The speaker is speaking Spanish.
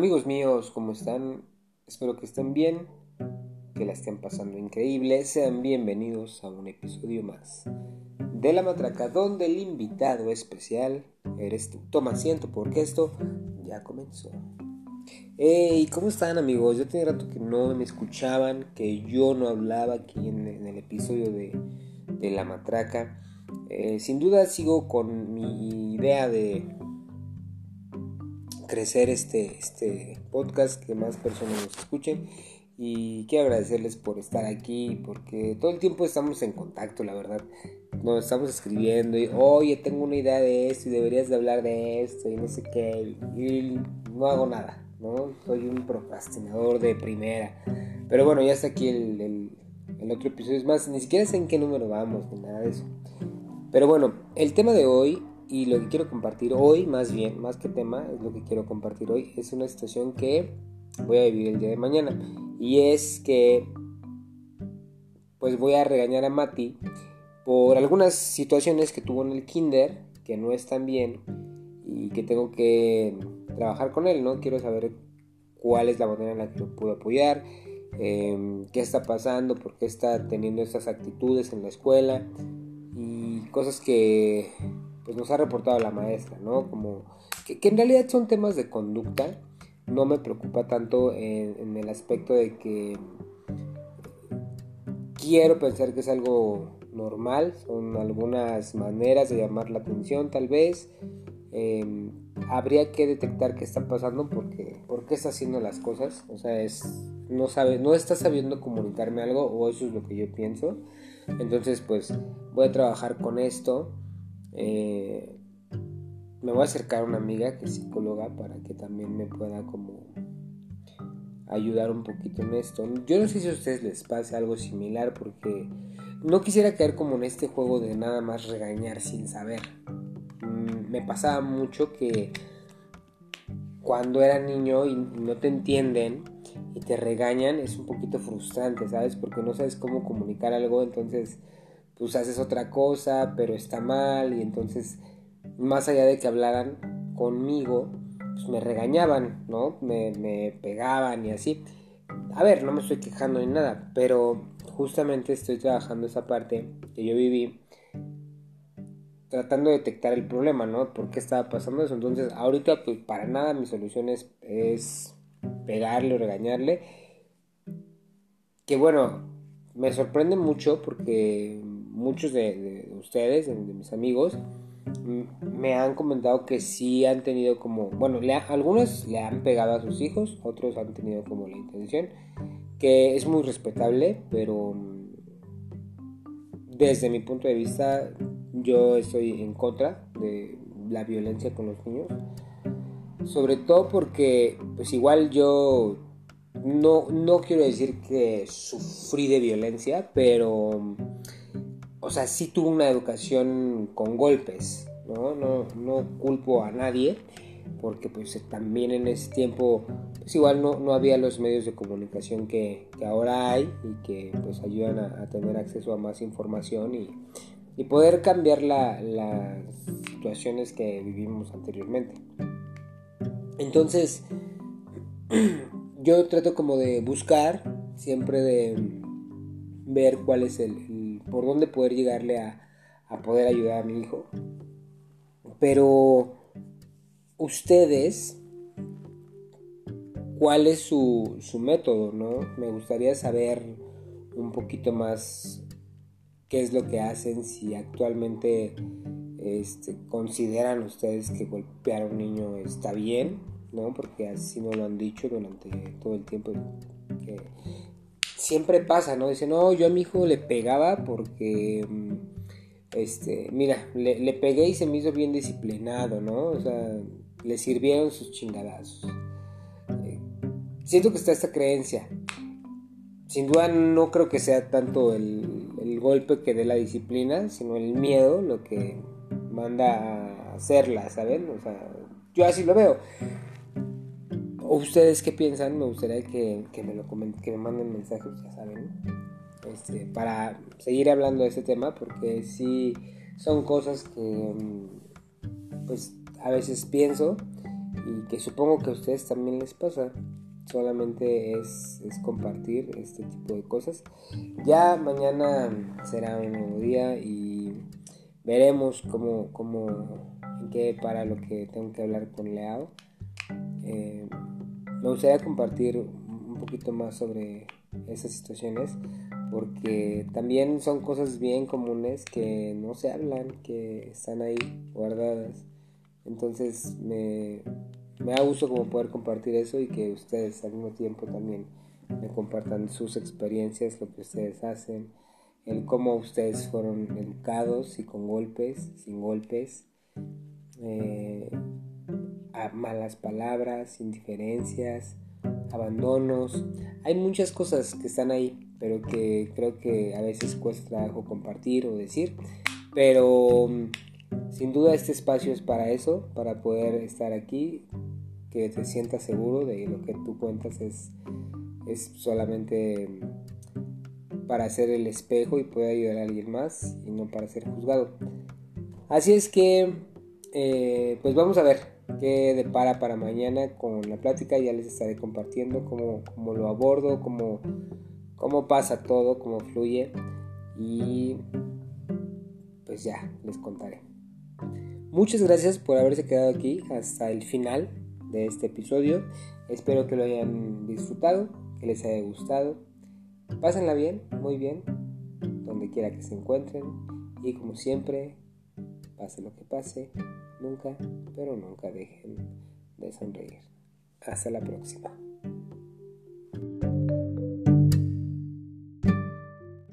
Amigos míos, ¿cómo están? Espero que estén bien, que la estén pasando increíble. Sean bienvenidos a un episodio más de La Matraca, donde el invitado especial eres tú. Toma asiento porque esto ya comenzó. Hey, ¿cómo están amigos? Yo tenía rato que no me escuchaban, que yo no hablaba aquí en, el episodio de, La Matraca. Eh, sin duda sigo con mi idea de crecer este, este podcast, que más personas nos escuchen. Y quiero agradecerles por estar aquí, porque todo el tiempo estamos en contacto, la verdad. Nos estamos escribiendo y, oye, tengo una idea de esto y deberías de hablar de esto y no sé qué. Y no hago nada, ¿no? Soy un procrastinador de primera. Pero bueno, ya está aquí el, el, el otro episodio. Es más, ni siquiera sé en qué número vamos, ni nada de eso. Pero bueno, el tema de hoy y lo que quiero compartir hoy, más bien, más que tema, es lo que quiero compartir hoy, es una situación que voy a vivir el día de mañana. Y es que, pues voy a regañar a Mati por algunas situaciones que tuvo en el kinder que no están bien y que tengo que trabajar con él, ¿no? Quiero saber cuál es la manera en la que lo puedo apoyar, em, qué está pasando, por qué está teniendo estas actitudes en la escuela y cosas que pues nos ha reportado la maestra, ¿no? Como que, en realidad son temas de conducta, no me preocupa tanto en, el aspecto de que quiero pensar que es algo normal, son algunas maneras de llamar la atención tal vez. Em, habría que detectar qué está pasando porque por qué está haciendo las cosas o sea es no sabe no está sabiendo comunicarme algo o eso es lo que yo pienso entonces pues voy a trabajar con esto eh, me voy a acercar a una amiga que es psicóloga para que también me pueda como ayudar un poquito en esto. Yo no sé si a ustedes les pase algo similar porque no quisiera caer como en este juego de nada más regañar sin saber. Mm, me pasaba mucho que cuando era niño y no te entienden y te regañan es un poquito frustrante, ¿sabes? Porque no sabes cómo comunicar algo, entonces pues haces otra cosa, pero está mal y entonces más allá de que hablaran conmigo, pues me regañaban, ¿no? Me, pegaban y así. A ver, no me estoy quejando ni nada, pero justamente estoy trabajando esa parte que yo viví tratando de detectar el problema, ¿no? ¿Por qué estaba pasando eso? Entonces, ahorita, pues para nada mi solución es, es pegarle o regañarle. Que bueno, me sorprende mucho porque muchos de, ustedes, de, mis amigos, me han comentado que sí han tenido como, bueno, algunos le han pegado a sus hijos, otros han tenido como la intención, que es muy respetable, pero desde mi punto de vista yo estoy en contra de la violencia con los niños, sobre todo porque pues igual yo no, no quiero decir que sufrí de violencia, pero o sea, sí tuvo una educación con golpes, ¿no? No, culpo a nadie, porque pues también en ese tiempo, pues igual no, había los medios de comunicación que, ahora hay y que pues ayudan a, tener acceso a más información y, poder cambiar las situaciones que vivimos anteriormente. Entonces, yo trato como de buscar, siempre de ver cuál es el, por dónde poder llegarle a, poder ayudar a mi hijo. Pero ustedes, ¿cuál es su, su método? ¿no? Me gustaría saber un poquito más qué es lo que hacen, si actualmente este, consideran ustedes que golpear a un niño está bien, ¿no? Porque así no lo han dicho durante todo el tiempo que, siempre pasa, ¿no? Dice, no, yo a mi hijo le pegaba porque, mm, este, mira, le, pegué y se me hizo bien disciplinado, ¿no? O sea, le sirvieron sus chingadazos. Eh, siento que está esta creencia. Sin duda no creo que sea tanto el, el golpe que dé la disciplina, sino el miedo lo que manda a hacerla, ¿saben? O sea, yo así lo veo ustedes qué piensan? Me gustaría que, me lo comenten, que me manden mensajes, ya saben, este, para seguir hablando de este tema, porque sí son cosas que mm, pues a veces pienso y que supongo que a ustedes también les pasa. Solamente es, es compartir este tipo de cosas. Ya mañana será un nuevo día y veremos cómo, cómo qué para lo que tengo que hablar con Leao. Eh, me gustaría compartir un poquito más sobre esas situaciones porque también son cosas bien comunes que no se hablan, que están ahí guardadas. Entonces me, me da gusto como poder compartir eso y que ustedes al mismo tiempo también me compartan sus experiencias, lo que ustedes hacen, el cómo ustedes fueron educados, y con golpes, sin golpes, eh, malas palabras, indiferencias, abandonos. Hay muchas cosas que están ahí, pero que creo que a veces cuesta trabajo compartir o decir. Pero mm, sin duda este espacio es para eso, para poder estar aquí, que te sientas seguro de lo que tú cuentas es, es solamente mm, para ser el espejo y poder ayudar a alguien más y no para ser juzgado. Así es que, eh, pues vamos a ver qué depara para mañana con la plática. Ya les estaré compartiendo cómo, cómo lo abordo, cómo, cómo pasa todo, cómo fluye. Y pues ya, les contaré. Muchas gracias por haberse quedado aquí hasta el final de este episodio. Espero que lo hayan disfrutado, que les haya gustado. Pásenla bien, muy bien, donde quiera que se encuentren. Y como siempre, pase lo que pase, nunca, pero nunca dejen de sonreír. Hasta la próxima.